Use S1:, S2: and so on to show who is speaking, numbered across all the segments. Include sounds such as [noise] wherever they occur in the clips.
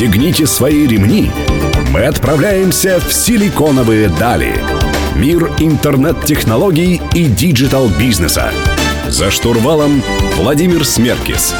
S1: Пристегните свои ремни. Мы отправляемся в силиконовые дали. Мир интернет-технологий и digital -бизнеса. За штурвалом Владимир Смеркис.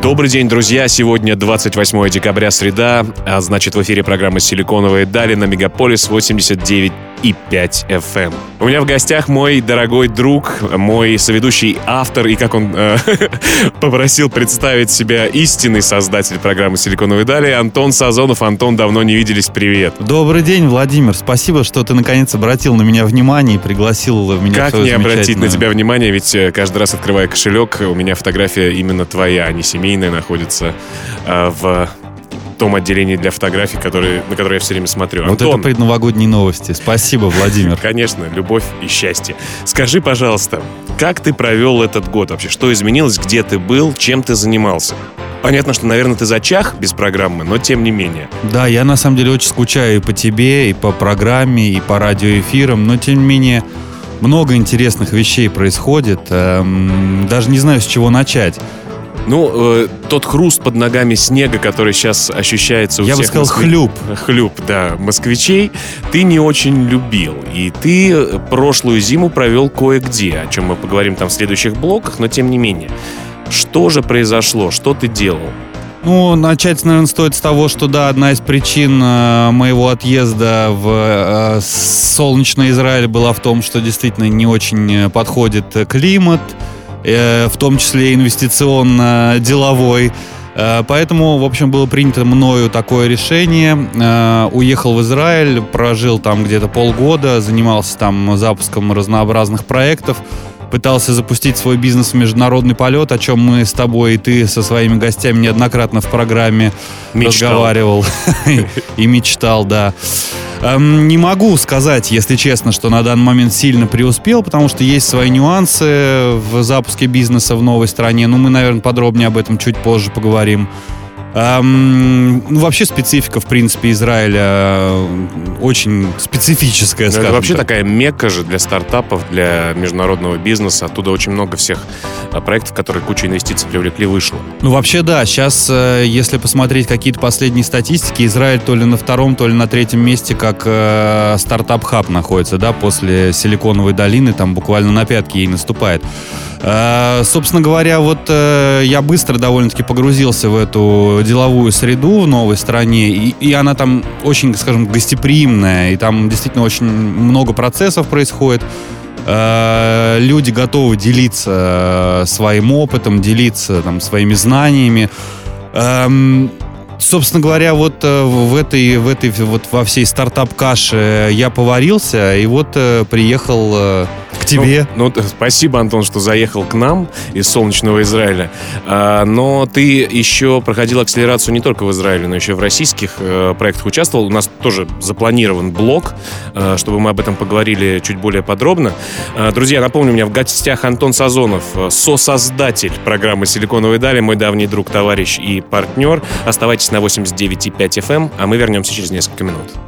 S2: Добрый день, друзья. Сегодня 28 декабря, среда, а значит в эфире программа «Силиконовые дали» на Мегаполис 89 и 5 FM. У меня в гостях мой дорогой друг, мой соведущий автор, и как он э, [laughs] попросил представить себя истинный создатель программы «Силиконовые дали» Антон Сазонов. Антон, давно не виделись, привет.
S3: Добрый день, Владимир. Спасибо, что ты наконец обратил на меня внимание и пригласил меня
S2: Как не обратить на тебя внимание, ведь э, каждый раз, открывая кошелек, у меня фотография именно твоя, а не семейная, находится э, в том отделении для фотографий, который, на которое я все время смотрю.
S3: Вот Антон, это предновогодние новости. Спасибо, Владимир.
S2: Конечно, любовь и счастье. Скажи, пожалуйста, как ты провел этот год вообще? Что изменилось? Где ты был? Чем ты занимался? Понятно, что, наверное, ты зачах без программы, но тем не менее.
S3: Да, я на самом деле очень скучаю и по тебе, и по программе, и по радиоэфирам, но тем не менее много интересных вещей происходит. Эм, даже не знаю, с чего начать.
S2: Ну, э, тот хруст под ногами снега, который сейчас ощущается у
S3: Я
S2: всех...
S3: Я бы сказал,
S2: москв...
S3: хлюп. [laughs]
S2: Хлюп, да, москвичей, ты не очень любил. И ты прошлую зиму провел кое-где, о чем мы поговорим там в следующих блоках, но тем не менее. Что же произошло? Что ты делал?
S3: Ну, начать, наверное, стоит с того, что, да, одна из причин э, моего отъезда в э, солнечный Израиль была в том, что действительно не очень э, подходит климат, Э, в том числе инвестиционно-деловой. Э, поэтому, в общем, было принято мною такое решение. Э, уехал в Израиль, прожил там где-то полгода, занимался там запуском разнообразных проектов пытался запустить свой бизнес в международный полет, о чем мы с тобой и ты со своими гостями неоднократно в программе мечтал. разговаривал [laughs] и мечтал, да. Эм, не могу сказать, если честно, что на данный момент сильно преуспел, потому что есть свои нюансы в запуске бизнеса в новой стране. Ну, мы, наверное, подробнее об этом чуть позже поговорим. Эм, ну, вообще специфика, в принципе, Израиля э, очень специфическая,
S2: скажем Это вообще так. такая мекка же для стартапов, для международного бизнеса. Оттуда очень много всех э, проектов, которые кучу инвестиций привлекли, вышло.
S3: Ну, вообще, да. Сейчас, э, если посмотреть какие-то последние статистики, Израиль то ли на втором, то ли на третьем месте, как э, стартап-хаб находится, да, после Силиконовой долины, там буквально на пятки ей наступает. Э, собственно говоря, вот э, я быстро довольно-таки погрузился в эту деловую среду в новой стране, и, и она там очень, скажем, гостеприимная, и там действительно очень много процессов происходит. Э, люди готовы делиться своим опытом, делиться там, своими знаниями. Эм, собственно говоря, вот в этой, в этой, вот во всей стартап-каше я поварился, и вот приехал тебе.
S2: Ну, ну, спасибо, Антон, что заехал к нам из солнечного Израиля. А, но ты еще проходил акселерацию не только в Израиле, но еще в российских а, проектах участвовал. У нас тоже запланирован блог, а, чтобы мы об этом поговорили чуть более подробно. А, друзья, напомню, у меня в гостях Антон Сазонов, сосоздатель программы «Силиконовые дали», мой давний друг, товарищ и партнер. Оставайтесь на 89,5 FM, а мы вернемся через несколько минут.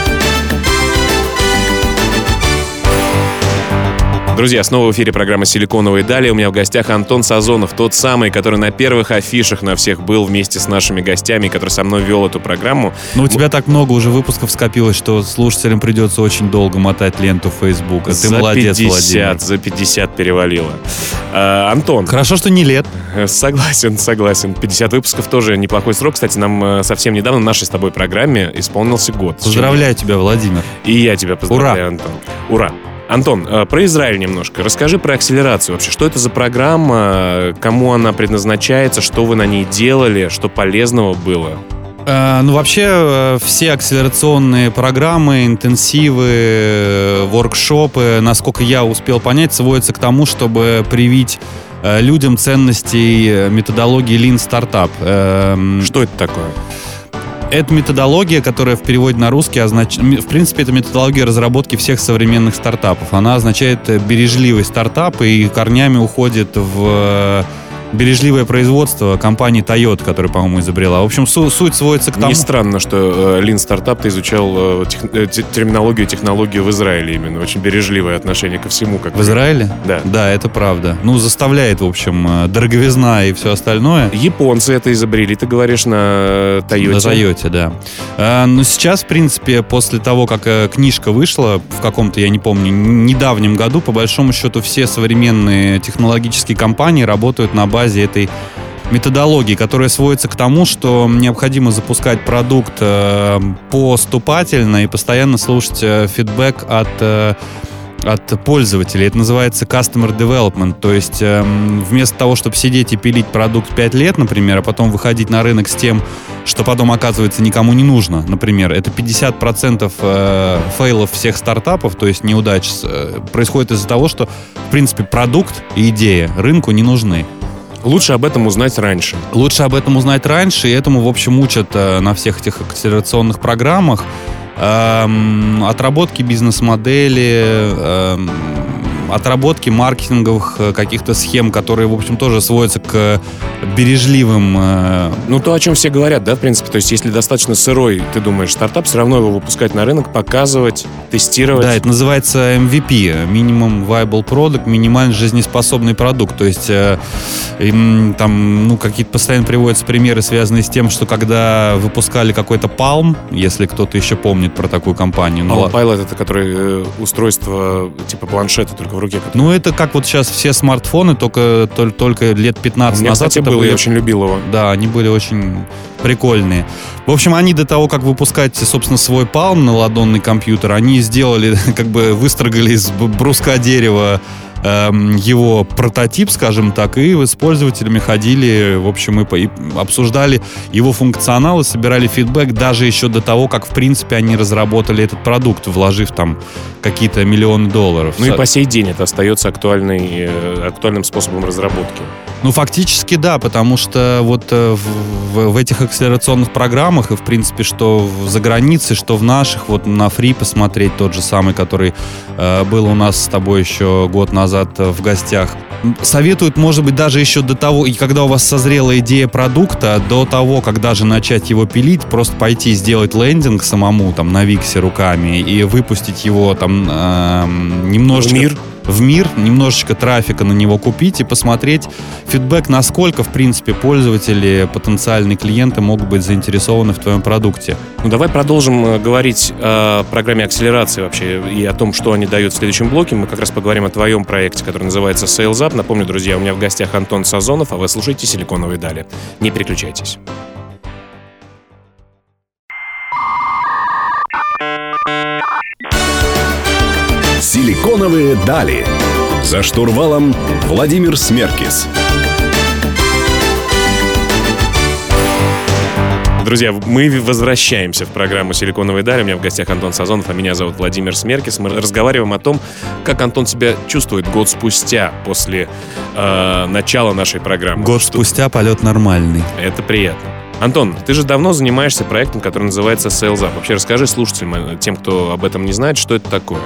S2: Друзья, снова в эфире программа «Силиконовые дали». У меня в гостях Антон Сазонов, тот самый, который на первых афишах на всех был вместе с нашими гостями, который со мной вел эту программу.
S3: Ну, у тебя так много уже выпусков скопилось, что слушателям придется очень долго мотать ленту Фейсбука. Ты
S2: за
S3: молодец,
S2: 50,
S3: Владимир.
S2: За 50 перевалило. А, Антон.
S3: Хорошо, что не лет. [laughs]
S2: Согласен, согласен. 50 выпусков тоже неплохой срок. Кстати, нам э, совсем недавно в нашей с тобой программе исполнился год.
S3: Поздравляю тебя, Владимир.
S2: И я тебя поздравляю,
S3: Ура.
S2: Антон. Ура. Антон, э, про Израиль немножко. Расскажи про акселерацию вообще. Что это за программа, кому она предназначается, что вы на ней делали, что полезного было?
S3: Э, ну, вообще, э, все акселерационные программы, интенсивы, воркшопы, насколько я успел понять, сводятся к тому, чтобы привить людям ценностей методологии Lean Startup.
S2: Эм, что это такое?
S3: Это методология, которая в переводе на русский означает... В принципе, это методология разработки всех современных стартапов. Она означает бережливый стартап и корнями уходит в бережливое производство компании Toyota, которая, по-моему, изобрела. В общем, су- суть сводится к тому...
S2: Не странно, что э, Lean Startup ты изучал э, тех- э, те- терминологию, технологию в Израиле именно. Очень бережливое отношение ко всему. Как
S3: В Израиле?
S2: Да.
S3: Да, это правда. Ну, заставляет, в общем, э, дороговизна и все остальное.
S2: Японцы это изобрели, ты говоришь, на э, Toyota.
S3: На Тойоте, да. А, но сейчас, в принципе, после того, как э, книжка вышла в каком-то, я не помню, недавнем году, по большому счету, все современные технологические компании работают на базе этой методологии, которая сводится к тому, что необходимо запускать продукт э, поступательно и постоянно слушать э, фидбэк от э, от пользователей. Это называется customer development. То есть эм, вместо того, чтобы сидеть и пилить продукт 5 лет, например, а потом выходить на рынок с тем, что потом оказывается никому не нужно, например, это 50% э, фейлов всех стартапов, то есть неудач, э, происходит из-за того, что, в принципе, продукт и идея рынку не нужны.
S2: Лучше об этом узнать раньше.
S3: Лучше об этом узнать раньше, и этому, в общем, учат э, на всех этих акселерационных программах. Эм, отработки бизнес-модели, эм, отработки маркетинговых э, каких-то схем, которые, в общем, тоже сводятся к бережливым э,
S2: Ну, то, о чем все говорят, да, в принципе. То есть, если достаточно сырой, ты думаешь, стартап, все равно его выпускать на рынок, показывать, тестировать.
S3: Да, это называется MVP, Minimum Viable Product, минимально жизнеспособный продукт. То есть э, им там, ну, какие-то постоянно приводятся примеры, связанные с тем, что когда выпускали какой-то Palm, если кто-то еще помнит про такую компанию. ну,
S2: Palm Pilot это который э, устройство типа планшета только в руке.
S3: Ну, это как вот сейчас все смартфоны, только, тол- только лет
S2: У
S3: 15
S2: меня,
S3: назад.
S2: кстати,
S3: это
S2: был,
S3: были-
S2: я очень любил его.
S3: Да, они были очень прикольные. В общем, они до того, как выпускать, собственно, свой Palm на ладонный компьютер, они сделали, [laughs] как бы выстрогали из бруска дерева эм, его прототип, скажем так, и с пользователями ходили, в общем, и, по- и обсуждали его функционал и собирали фидбэк даже еще до того, как, в принципе, они разработали этот продукт, вложив там какие-то миллионы долларов.
S2: Ну и по сей день это остается актуальной, э, актуальным способом разработки.
S3: Ну, фактически, да, потому что вот э, в, в- в этих акселерационных программах, и, в принципе, что в- за границей, что в наших, вот на фри посмотреть тот же самый, который э, был у нас с тобой еще год назад э, в гостях, советуют, может быть, даже еще до того, и когда у вас созрела идея продукта, до того, как даже начать его пилить, просто пойти сделать лендинг самому, там, на Виксе руками и выпустить его там эм, немножечко
S2: В мир.
S3: в мир, немножечко трафика на него купить и посмотреть фидбэк, насколько, в принципе, пользователи, потенциальные клиенты могут быть заинтересованы в твоем продукте.
S2: Ну, давай продолжим э, говорить о программе акселерации вообще и о том, что они дают в следующем блоке. Мы как раз поговорим о твоем проекте, который называется Sales Up. Напомню, друзья, у меня в гостях Антон Сазонов, а вы слушаете «Силиконовые дали». Не переключайтесь.
S1: Силиконовые дали. За штурвалом Владимир Смеркис.
S2: Друзья, мы возвращаемся в программу «Силиконовые дали». У меня в гостях Антон Сазонов, а меня зовут Владимир Смеркис. Мы разговариваем о том, как Антон себя чувствует год спустя после э, начала нашей программы.
S3: Год спустя полет нормальный.
S2: Это приятно. Антон, ты же давно занимаешься проектом, который называется Sales Up. Вообще расскажи слушателям, э, тем, кто об этом не знает, что это такое.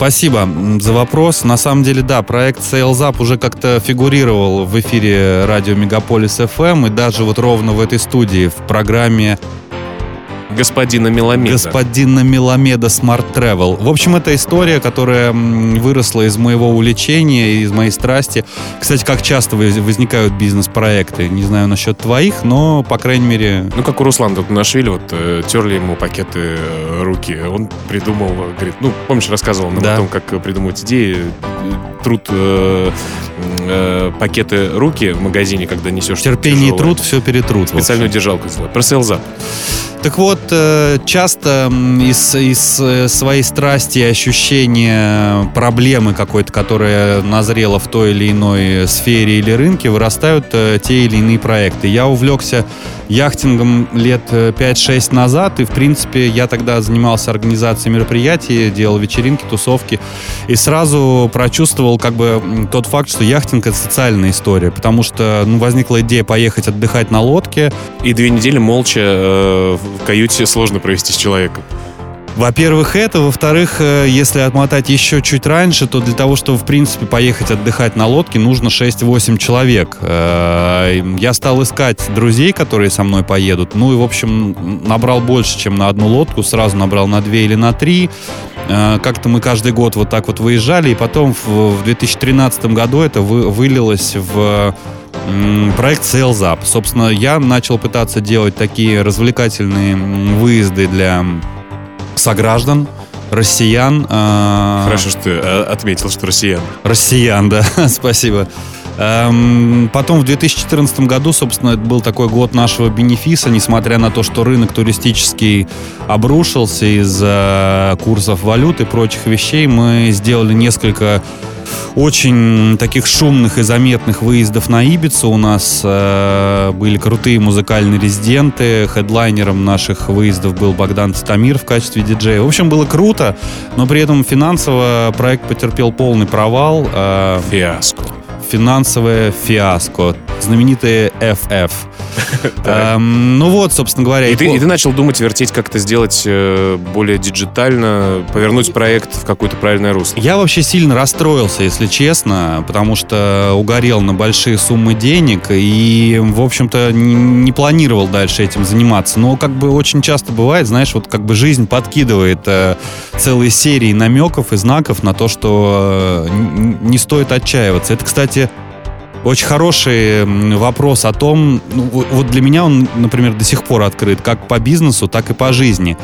S3: Спасибо за вопрос. На самом деле, да, проект Sales Up уже как-то фигурировал в эфире радио Мегаполис FM и даже вот ровно в этой студии в программе
S2: Господина Меламеда.
S3: господина Меламеда Smart Travel. В общем, это история, которая выросла из моего увлечения, из моей страсти. Кстати, как часто воз- возникают бизнес-проекты? Не знаю насчет твоих, но, по крайней мере...
S2: Ну, как у Руслана тут Нашвили, вот э, терли ему пакеты э, руки. Он придумал, говорит, ну, помнишь, рассказывал нам
S3: Да.
S2: о том, как придумывать идеи. Э, Труд э, э, пакеты руки в магазине, когда несешь
S3: Терпение и
S2: тяжелое.
S3: труд, все перетрут.
S2: Специальную держалку сделать. Про Up.
S3: Так вот, э, часто из, из э, своей страсти и ощущения проблемы какой-то, которая назрела в той или иной сфере или рынке, вырастают э, те или иные проекты. Я увлекся яхтингом лет э, 5-6 назад, и, в принципе, я тогда занимался организацией мероприятий, делал вечеринки, тусовки, и сразу прочувствовал как бы тот факт, что яхтинг — это социальная история, потому что ну, возникла идея поехать отдыхать на лодке,
S2: И две недели молча э, в каюте сложно провести с человеком.
S3: Во-первых, это. Во-вторых, э, если отмотать еще чуть раньше, то для того, чтобы, в принципе, поехать отдыхать на лодке, нужно 6-8 человек. Э, я стал искать друзей, которые со мной поедут. Ну и, в общем, набрал больше, чем на одну лодку. Сразу набрал на две или на три. Э, как-то мы каждый год вот так вот выезжали. И потом в 2013 году это вылилось в проект Sales Up. Собственно, я начал пытаться делать такие развлекательные выезды для сограждан, россиян.
S2: Э, Хорошо, что ты э, отметил, что россиян.
S3: Россиян, да, [laughs] спасибо. Эм, потом в 2014 году, собственно, это был такой год нашего бенефиса, несмотря на то, что рынок туристический обрушился из-за курсов валют и прочих вещей, мы сделали несколько очень таких шумных и заметных выездов на Ибицу. У нас э, были крутые музыкальные резиденты. Хедлайнером наших выездов был Богдан Титамир в качестве диджея. В общем, было круто, но при этом финансово проект потерпел полный провал.
S2: Э, Фиаско.
S3: Финансовое фиаско. Знаменитые FF. [laughs] Эм, ну вот, собственно говоря.
S2: И, ты, начал думать, вертеть, как это сделать э, более диджитально, повернуть проект в какое-то правильное русло.
S3: Я вообще сильно расстроился, если честно, потому что угорел на большие суммы денег и, в общем-то, не планировал дальше этим заниматься. Но как бы очень часто бывает, знаешь, вот как бы жизнь подкидывает э, целые серии намеков и знаков на то, что э, не стоит отчаиваться. Это, кстати, очень хороший вопрос о том, ну, вот для меня он, например, до сих пор открыт, как по бизнесу, так и по жизни.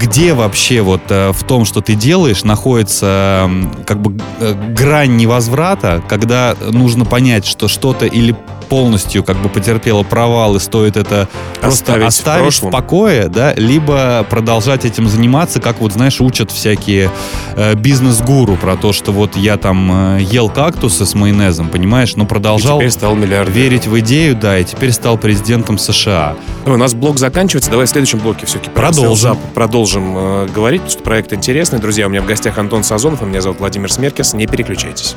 S3: Где вообще вот э, в том, что ты делаешь, находится как бы э, грань невозврата, когда нужно понять, что что-то или полностью как бы потерпела провал и стоит это просто оставить, оставить в, в покое, да, либо продолжать этим заниматься, как вот, знаешь, учат всякие э, бизнес-гуру про то, что вот я там э, ел кактусы с майонезом, понимаешь, но продолжал
S2: и стал
S3: верить в идею, да, и теперь стал президентом США.
S2: Ну, у нас блок заканчивается, давай в следующем блоке все-таки
S3: продолжим.
S2: Продолжим э, говорить, потому что проект интересный. Друзья, у меня в гостях Антон Сазонов, а меня зовут Владимир Смеркис. Не переключайтесь.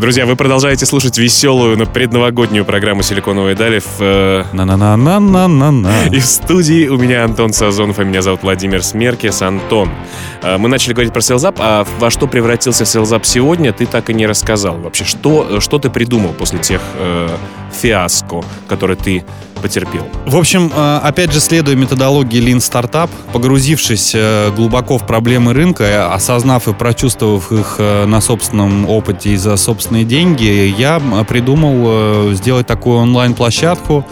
S2: Друзья, вы продолжаете слушать веселую, но предновогоднюю программу «Силиконовые дали» в... Э...
S3: На-на-на-на-на-на-на.
S2: И в студии у меня Антон Сазонов, а меня зовут Владимир Смеркес. Антон, э, мы начали говорить про Селзап, а во что превратился Селзап сегодня, ты так и не рассказал. Вообще, что, что ты придумал после тех э, фиаско, которые ты потерпел.
S3: В общем, э, опять же, следуя методологии Lean Startup, погрузившись э, глубоко в проблемы рынка, осознав и прочувствовав их э, на собственном опыте и за собственные деньги, я придумал сделать такую онлайн-площадку,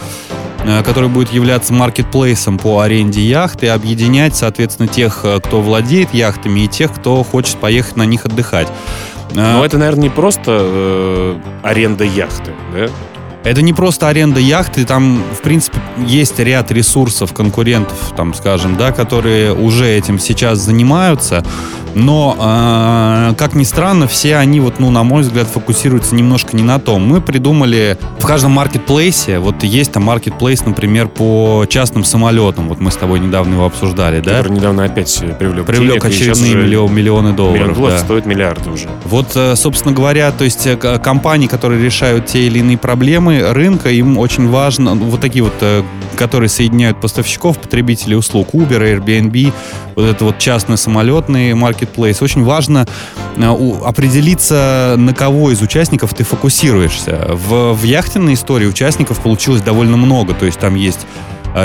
S3: которая будет являться маркетплейсом по аренде яхт и объединять, соответственно, тех, кто владеет яхтами, и тех, кто хочет поехать на них отдыхать.
S2: Но это, наверное, не просто э, аренда яхты, да?
S3: Это не просто аренда яхты, там, в принципе, есть ряд ресурсов конкурентов, там, скажем, да, которые уже этим сейчас занимаются. Но, э, как ни странно, все они, вот, ну, на мой взгляд, фокусируются немножко не на том. Мы придумали в каждом маркетплейсе, вот есть там маркетплейс, например, по частным самолетам. Вот мы с тобой недавно его обсуждали, да?
S2: Который недавно опять привлек.
S3: Привлек денег, очередные миллион, миллионы долларов. Миллион долларов
S2: да. стоит миллиарды уже.
S3: Вот, э, собственно говоря, то есть э, компании, которые решают те или иные проблемы рынка, им очень важно, ну, вот такие вот, э, которые соединяют поставщиков, потребителей услуг, Uber, Airbnb, вот это вот частный самолетный marketplace, очень важно э, определиться, на кого из участников ты фокусируешься. В, в яхтенной истории участников получилось довольно много, то есть там есть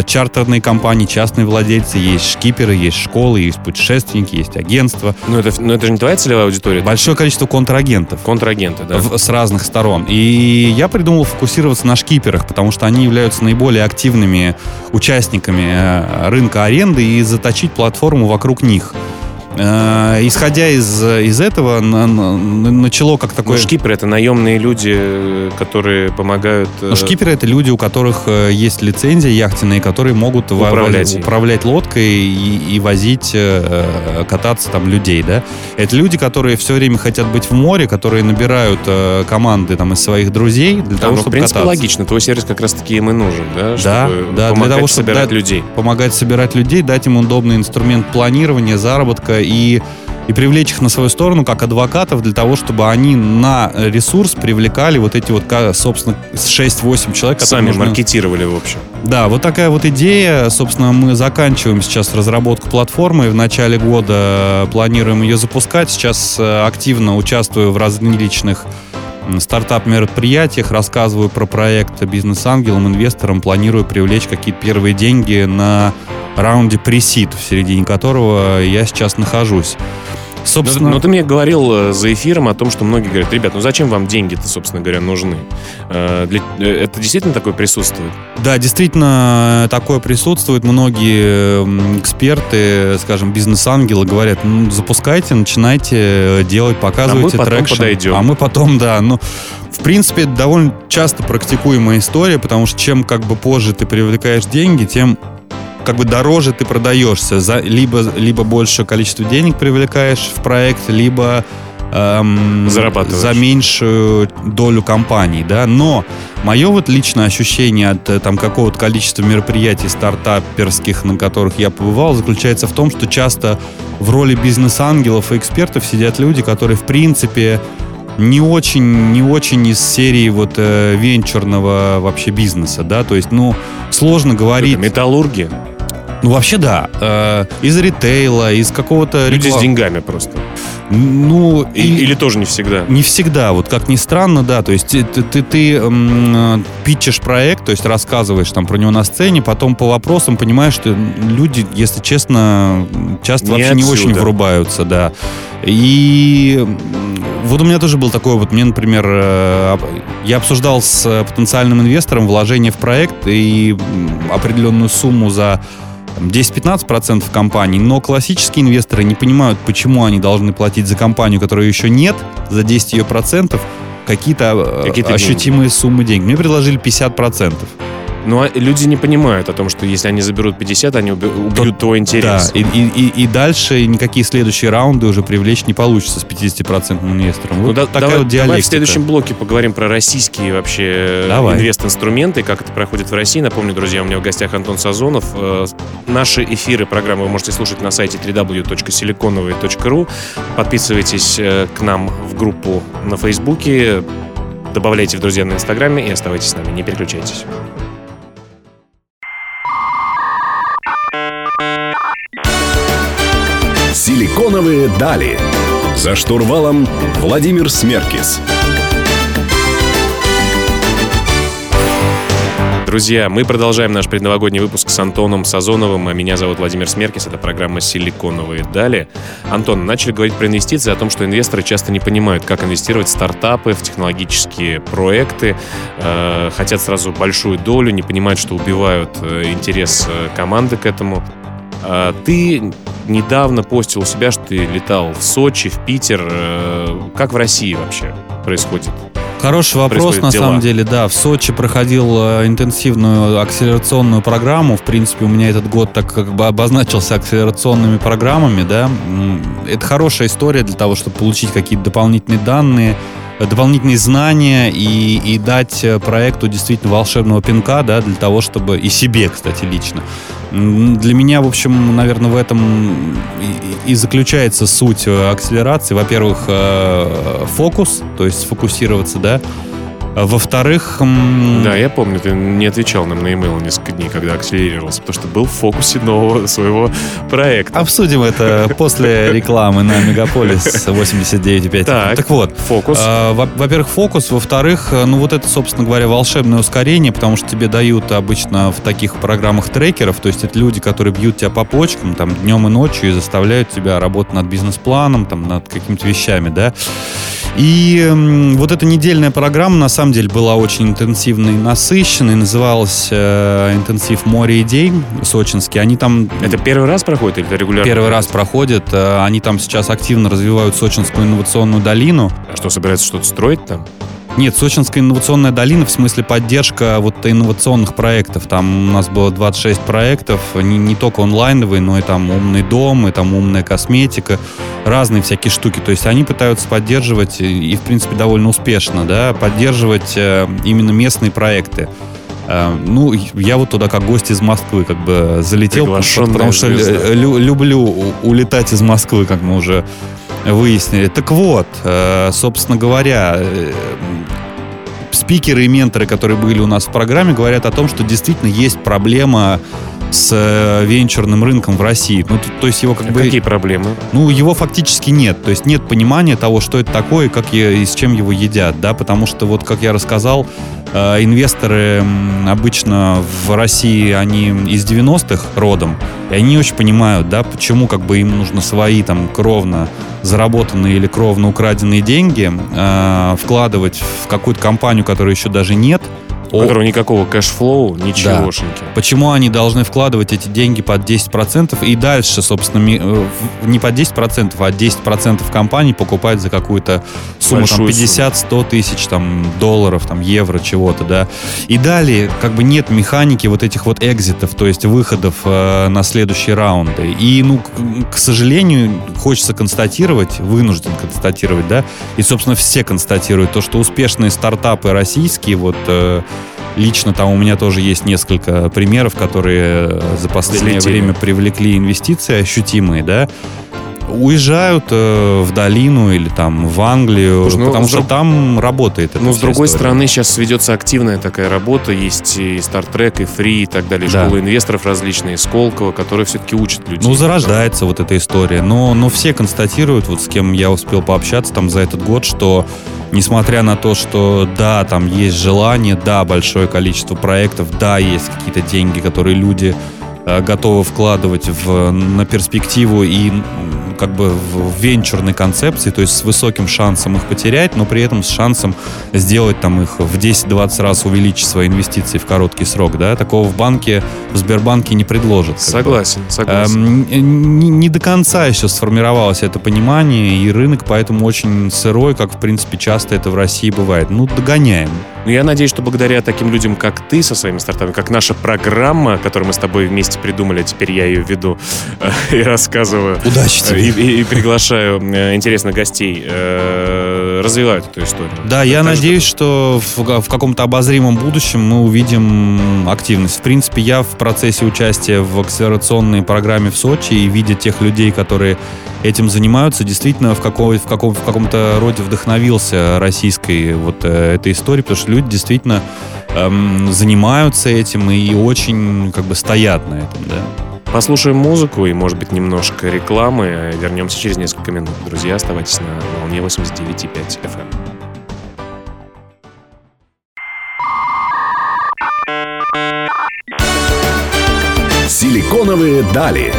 S3: чартерные компании, частные владельцы, есть шкиперы, есть школы, есть путешественники, есть агентства.
S2: Но это, но это же не твоя целевая аудитория?
S3: Большое количество контрагентов.
S2: Контрагенты, да.
S3: В, с разных сторон. И я придумал фокусироваться на шкиперах, потому что они являются наиболее активными участниками э, рынка аренды и заточить платформу вокруг них. Э, исходя из, из этого, на- на- начало как такое...
S2: Ну, шкиперы — это наемные люди, э, которые помогают... э,
S3: Ну, шкиперы это люди, у которых э, есть лицензия яхтенные, которые могут во-
S2: Управлять ей.
S3: управлять лодкой и, и возить, э, кататься там людей, да. Это люди, которые все время хотят быть в море, которые набирают э, команды там из своих друзей для
S2: Да,
S3: того,
S2: ну, в
S3: чтобы
S2: принципе,
S3: кататься.
S2: логично. Твой сервис как раз-таки им и нужен, да?
S3: Да,
S2: Чтобы
S3: да, для того, чтобы
S2: собирать
S3: дать-
S2: людей.
S3: помогать собирать людей, дать им удобный инструмент планирования, заработка и, и привлечь их на свою сторону как адвокатов для того, чтобы они на ресурс привлекали вот эти вот, собственно, 6-8 человек.
S2: Сами
S3: нужно-
S2: маркетировали, в общем.
S3: Да, вот такая вот идея. Собственно, мы заканчиваем сейчас разработку платформы. В начале года планируем ее запускать. Сейчас э, активно участвую в различных стартап-мероприятиях, рассказываю про проект бизнес-ангелам, инвесторам, планирую привлечь какие-то первые деньги на раунде pre-seed, в середине которого я сейчас нахожусь.
S2: Но,
S3: Собственно,
S2: но ты мне говорил э, за эфиром о том, что многие говорят, ребят, ну зачем вам деньги-то, собственно говоря, нужны? Э, для- э, это действительно такое присутствует?
S3: Да, действительно, такое присутствует. Многие эксперты, скажем, бизнес-ангелы говорят, ну, запускайте, начинайте делать, показывайте
S2: А мы потом
S3: traction.
S2: подойдем.
S3: А мы потом, да. Ну, в принципе, это довольно часто практикуемая история, потому что чем как бы позже ты привлекаешь деньги, тем как бы дороже ты продаешься. За, либо, либо больше количество денег привлекаешь в проект, либо эм, за меньшую долю компаний, да. Но мое вот личное ощущение от э, там какого-то количества мероприятий стартаперских, на которых я побывал, заключается в том, что часто в роли бизнес-ангелов и экспертов сидят люди, которые в принципе не очень, не очень из серии вот э, венчурного вообще бизнеса, да, то есть, ну, сложно говорить.
S2: Это металлурги?
S3: Ну, вообще, да. Э, из ритейла, из какого-то...
S2: Люди с деньгами просто.
S3: Ну,
S2: И-
S3: и-
S2: Или тоже не всегда?
S3: не всегда, вот как ни странно, да, то есть ты, ты, ты, ты, м, э, питчешь проект, то есть рассказываешь там про него на сцене, потом по вопросам понимаешь, что люди, если честно, часто
S2: Не
S3: вообще не очень
S2: отсюда.
S3: врубаются, да. И вот у меня тоже был такой вот, мне, например, э, я обсуждал с э, потенциальным инвестором вложение в проект и определенную сумму за 10-15% компаний, но классические инвесторы не понимают, почему они должны платить за компанию, которой еще нет, за 10 ее процентов, какие-то э,
S2: Какие-то
S3: ощутимые суммы денег. Мне предложили 50%.
S2: Ну, а люди не понимают о том, что если они заберут 50, они убьют твой интерес.
S3: Да, и, и, и, дальше никакие следующие раунды уже привлечь не получится с 50% инвестором.
S2: Ну,
S3: Вот
S2: да-
S3: такая
S2: давай,
S3: вот
S2: давай в
S3: диалектика.
S2: следующем блоке поговорим про российские вообще
S3: Давай.
S2: инвест-инструменты, как это проходит в России. Напомню, друзья, у меня в гостях Антон Сазонов. Э, Наши эфиры программы вы можете слушать на сайте www.siliconovые.ru. Подписывайтесь э, к нам в группу на Фейсбуке, добавляйте в друзья на Инстаграме и оставайтесь с нами. Не переключайтесь.
S1: Силиконовые дали. За штурвалом Владимир Смеркис.
S2: Друзья, мы продолжаем наш предновогодний выпуск с Антоном Сазоновым. А Меня зовут Владимир Смеркис. Это программа «Силиконовые дали». Антон, начали говорить про инвестиции, о том, что инвесторы часто не понимают, как инвестировать в стартапы, в технологические проекты. Э, хотят сразу большую долю, не понимают, что убивают э, интерес э, команды к этому. А Ты недавно постил у себя, что ты летал в Сочи, в Питер. Э, Как в России вообще происходит?
S3: Хороший вопрос, на
S2: дела?
S3: самом деле, да. В Сочи проходил э, интенсивную акселерационную программу. В принципе, у меня этот год так как бы обозначился акселерационными программами, да. Это хорошая история для того, чтобы получить какие-то дополнительные данные, э, дополнительные знания и, и дать проекту действительно волшебного пинка, да, для того, чтобы... И себе, кстати, лично. Для меня, в общем, наверное, в этом и, и заключается суть э, акселерации. Во-первых, э, фокус, то есть сфокусироваться, да. Во-вторых,
S2: Да, я помню, ты не отвечал нам на e несколько дней, когда акселерировался, потому что был в фокусе нового своего проекта.
S3: обсудим это после рекламы на Мегаполис 89,5.
S2: Так.
S3: так вот,
S2: Фокус.
S3: А, во- Во-первых, фокус. Во-вторых, э, ну вот это, собственно говоря, волшебное ускорение, потому что тебе дают обычно в таких программах трекеров, то есть это люди, которые бьют тебя по почкам там днем и ночью и заставляют тебя работать над бизнес-планом, там над какими-то вещами, да. И вот эта недельная программа на самом деле была очень интенсивной и насыщенной. Называлась э, «Интенсив море идей» сочинский. Они там
S2: Это первый раз проходит или это регулярно?
S3: первый раз проходят. Э, Они там сейчас активно развивают Сочинскую инновационную долину.
S2: А что, собираются что-то строить там?
S3: Нет, Сочинская инновационная долина в смысле поддержка вот инновационных проектов. Там у нас было 26 проектов, не, не только онлайновые, но и там умный дом, и там умная косметика, разные всякие штуки. То есть они пытаются поддерживать, и, в принципе довольно успешно, да, поддерживать э, именно местные проекты. Э, Ну, я вот туда как гость из Москвы как бы залетел, потому что лю- лю- люблю улетать из Москвы, как мы уже выяснили. Так вот, э, собственно говоря, э, спикеры и менторы, которые были у нас в программе, говорят о том, что действительно есть проблема с э, венчурным рынком в России. Ну, то, то есть его как
S2: А
S3: бы...
S2: Какие проблемы?
S3: Ну, его фактически нет. То есть нет понимания того, что это такое как и с чем его едят, да, потому что вот, как я рассказал, инвесторы м, обычно в России, они из 90-х родом, и они не очень понимают, да, почему как бы им нужно свои там кровно заработанные или кровно украденные деньги э, вкладывать в какую-то компанию, которой еще даже нет.
S2: У которого никакого cash flow, ничегошеньки.
S3: Почему они должны вкладывать эти деньги под 10% и дальше, собственно, э, не под 10%, а 10% компаний покупать за какую-то сумму там,
S2: Большую
S3: 50-100 тысяч там, долларов, там, евро, чего-то, да. И далее как бы нет механики вот этих вот экзитов, то есть выходов э, на следующие раунды. И, ну, к, к сожалению, хочется констатировать, вынужден констатировать, да, и, собственно, все констатируют то, что успешные стартапы российские, вот э, Лично там у меня тоже есть несколько примеров, которые э, за последнее
S2: Взлетели.
S3: время привлекли инвестиции ощутимые, да. Уезжают э, в долину или там в Англию,
S2: Слушай, ну,
S3: потому что
S2: друг-
S3: там работает эта
S2: Ну, с другой
S3: история.
S2: стороны, сейчас ведется активная такая работа. Есть и Star Trek, и Free, и так далее.
S3: Да.
S2: Школы инвесторов различные, Сколково, которые все-таки учат людей.
S3: Ну, зарождается вот эта история. Но, но все констатируют, вот с кем я успел пообщаться там за этот год, что несмотря на то, что да, там есть желание, да, большое количество проектов, да, есть какие-то деньги, которые люди э, готовы вкладывать в, на перспективу и как бы в, венчурной концепции, то есть с высоким шансом их потерять, но при этом с шансом сделать там их в 10-20 раз увеличить свои инвестиции в короткий срок, да, такого в банке, в Сбербанке не предложат. как бы.
S2: Согласен, согласен.
S3: Эм, Не, не до конца еще сформировалось это понимание, и рынок поэтому очень сырой, как, в принципе, часто это в России бывает. Ну, догоняем.
S2: Но я надеюсь, что благодаря таким людям, как ты со своими стартапами, как наша программа, которую мы с тобой вместе придумали, а теперь я ее веду и рассказываю,
S3: Удачи
S2: э, и, и- и приглашаю э, интересных гостей, э, развивают эту историю.
S3: Да, я надеюсь, что в, в каком-то обозримом будущем мы увидим активность. В принципе, я в процессе участия в акселерационной программе в Сочи и видя тех людей, которые этим занимаются, действительно в, какой, в, каком, в каком-то роде вдохновился российской вот э, этой историей, потому что люди действительно эм, занимаются этим и очень как бы стоят на этом, да.
S2: Послушаем музыку и, может быть, немножко рекламы. Вернемся через несколько минут. Друзья, оставайтесь на волне 89,5 FM.
S1: Силиконовые дали.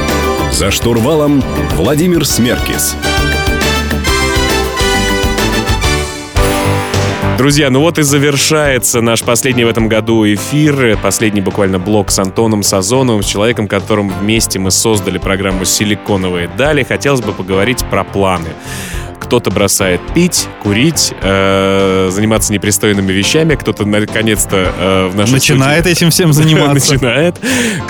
S1: За штурвалом Владимир Смеркис.
S2: Друзья, ну вот и завершается наш последний в этом году эфир, последний буквально блок с Антоном Сазоновым, с человеком, которым вместе мы создали программу «Силиконовые дали». Хотелось бы поговорить про планы. Кто-то бросает пить, курить, э, заниматься непристойными вещами, кто-то наконец-то э, в нашей
S3: Начинает
S2: студии-
S3: этим всем [laughs] заниматься.
S2: Начинает.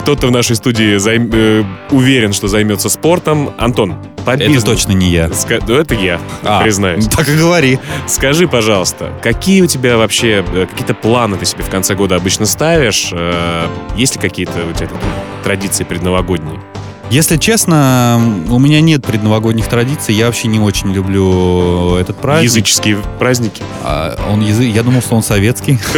S2: Кто-то в нашей студии займ- э, уверен, что займется спортом. Антон, по
S3: Это
S2: бизнесу.
S3: точно не я.
S2: Ска- ну, это я,
S3: А,
S2: признаюсь.
S3: Так и говори.
S2: Скажи, пожалуйста, какие у тебя вообще э, какие-то планы ты себе в конце года обычно ставишь? Э, Есть ли какие-то у тебя такие традиции предновогодние?
S3: Если честно, у меня нет предновогодних традиций. Я вообще не очень люблю этот праздник.
S2: Языческие праздники?
S3: А, Он язык, я думал, что он советский. [laughs]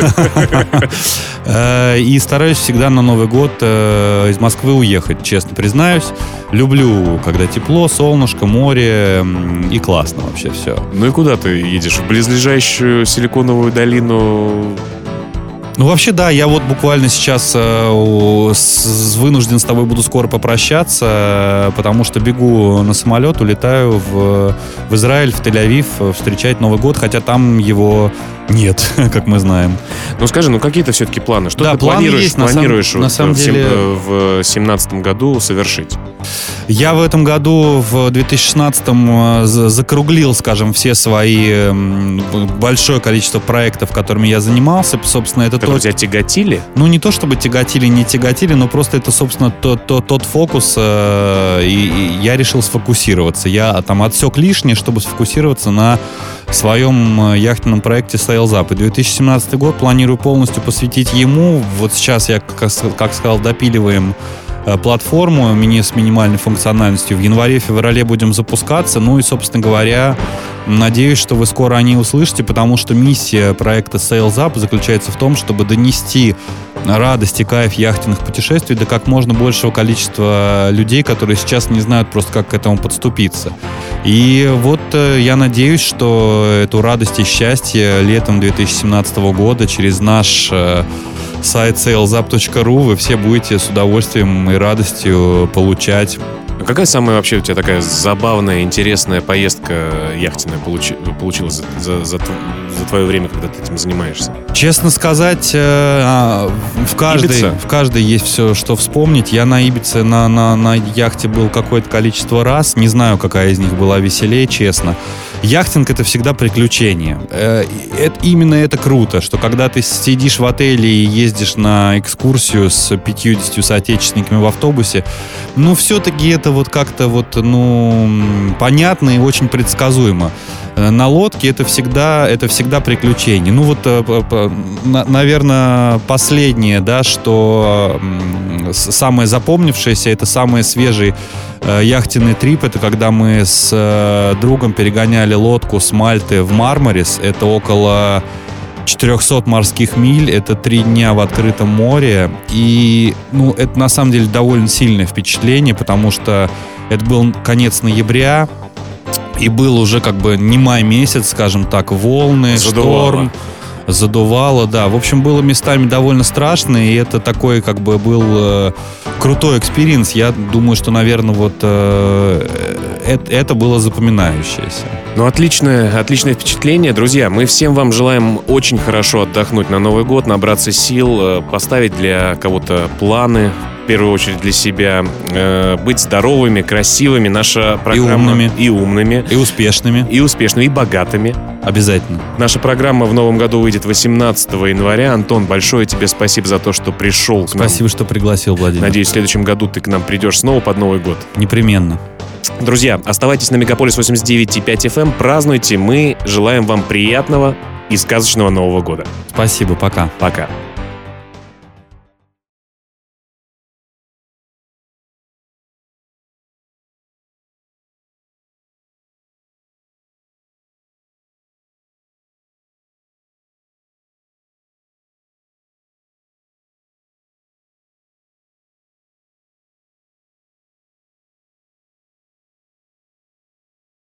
S3: Э, И стараюсь всегда на Новый год э, из Москвы уехать, честно признаюсь. Люблю, когда тепло, солнышко, море и классно вообще все.
S2: Ну и куда ты едешь? В близлежащую Силиконовую долину?
S3: Ну, вообще, да, я вот буквально сейчас э, с- вынужден с тобой буду скоро попрощаться, э, потому что бегу на самолет, улетаю в, в Израиль, в Тель-Авив э, встречать Новый год, хотя там его нет, [laughs] как мы знаем.
S2: Ну скажи, ну какие-то все-таки планы? Что
S3: Да,
S2: ты
S3: планы
S2: планируешь,
S3: есть, на
S2: планируешь
S3: на
S2: вот
S3: самом
S2: в сем-
S3: деле-
S2: э, в 2017 году совершить?
S3: Я в этом году, в 2016-м, э, за- закруглил, скажем, все свои м, большое количество проектов, которыми я занимался. Собственно, это
S2: Которые
S3: то,
S2: тебя тяготили?
S3: Ну, не то чтобы тяготили, не тяготили, но просто это, собственно, тот, тот, тот фокус, э, и, и я решил сфокусироваться. Я там отсек лишнее, чтобы сфокусироваться на своем э, яхтенном проекте Sails Up. И 2017 год планирую полностью посвятить ему. Вот сейчас я, как, сказал, допиливаем платформу мини с минимальной функциональностью. В январе-феврале будем запускаться. Ну и, собственно говоря, надеюсь, что вы скоро о ней услышите, потому что миссия проекта Sails Up заключается в том, чтобы донести радость и кайф яхтенных путешествий до как можно большего количества людей, которые сейчас не знают просто, как к этому подступиться. И вот э, я надеюсь, что эту радость и счастье летом 2017 года через наш э, сайт salesap.ru вы все будете с удовольствием и радостью получать.
S2: А Какая самая вообще у тебя такая забавная, интересная поездка яхтенная получи- получилась за, за, за за твое время, когда ты этим занимаешься?
S3: Честно сказать, э, а, в каждой,
S2: Ибица?
S3: в каждой есть все, что вспомнить. Я на Ибице на, на, на яхте был какое-то количество раз. Не знаю, какая из них была веселее, честно. Яхтинг это всегда приключение. Э, это- именно это круто, что когда ты сидишь в отеле и ездишь на экскурсию с 50 соотечественниками в автобусе, ну, все-таки это вот как-то вот, ну, понятно и очень предсказуемо. Э, На лодке это всегда, это всегда приключение. Ну вот, э, наверное, последнее, да, что самое запомнившееся, это самый свежий э, яхтенный трип. Это когда мы с э, другом перегоняли лодку с Мальты в Мармарис. Это около 400 морских миль, это три дня в открытом море. И, ну, это на самом деле довольно сильное впечатление, потому что это был конец ноября, и был уже как бы не май месяц, скажем так, волны,
S2: Задувало.
S3: шторм. Задувало, да. В общем, было местами довольно страшно, и это такой как бы был э, крутой experience. Я думаю, что, наверное, вот э, э, это было запоминающееся.
S2: Ну, отличное, отличное впечатление. Друзья, мы всем вам желаем очень хорошо отдохнуть на Новый год, набраться сил, э, поставить для кого-то планы, в первую очередь для себя, э, быть здоровыми, красивыми. Наша программа...
S3: умными.
S2: И умными.
S3: И успешными.
S2: И успешными, и богатыми.
S3: Обязательно.
S2: Наша программа в новом году выйдет 18 января. Антон, большое тебе спасибо за то, что пришел к нам.
S3: Спасибо, что пригласил, Владимир.
S2: Надеюсь, в следующем году ты к нам придешь снова под Новый год.
S3: Непременно.
S2: Друзья, оставайтесь на Мегаполис 89.5 FM, празднуйте. Мы желаем вам приятного и сказочного Нового года.
S3: Спасибо, пока.
S2: Пока.